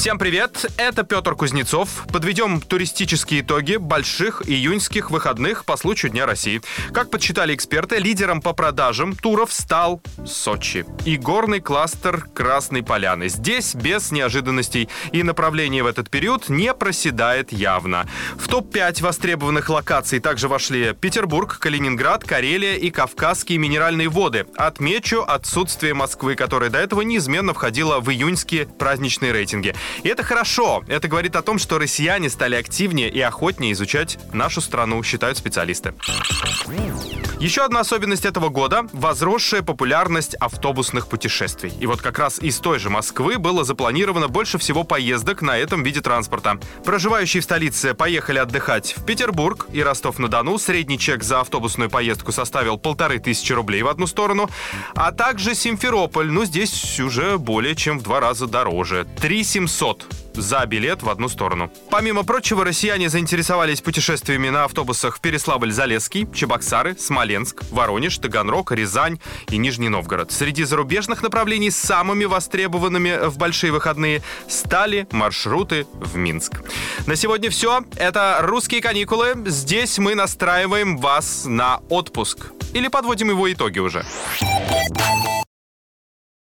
Всем привет, это Петр Кузнецов. Подведем туристические итоги больших июньских выходных по случаю Дня России. Как подсчитали эксперты, лидером по продажам туров стал Сочи и горный кластер Красной Поляны. Здесь без неожиданностей и направление в этот период не проседает явно. В топ-5 востребованных локаций также вошли Петербург, Калининград, Карелия и Кавказские минеральные воды. Отмечу отсутствие Москвы, которая до этого неизменно входила в июньские праздничные рейтинги. И это хорошо. Это говорит о том, что россияне стали активнее и охотнее изучать нашу страну, считают специалисты. Еще одна особенность этого года – возросшая популярность автобусных путешествий. И вот как раз из той же Москвы было запланировано больше всего поездок на этом виде транспорта. Проживающие в столице поехали отдыхать в Петербург и Ростов-на-Дону. Средний чек за автобусную поездку составил полторы тысячи рублей в одну сторону. А также Симферополь. Ну, здесь уже более чем в два раза дороже. 3 700 за билет в одну сторону. Помимо прочего, россияне заинтересовались путешествиями на автобусах в Переславль-Залесский, Чебоксары, Смоленск, Воронеж, Таганрог, Рязань и Нижний Новгород. Среди зарубежных направлений самыми востребованными в большие выходные стали маршруты в Минск. На сегодня все. Это «Русские каникулы». Здесь мы настраиваем вас на отпуск. Или подводим его итоги уже.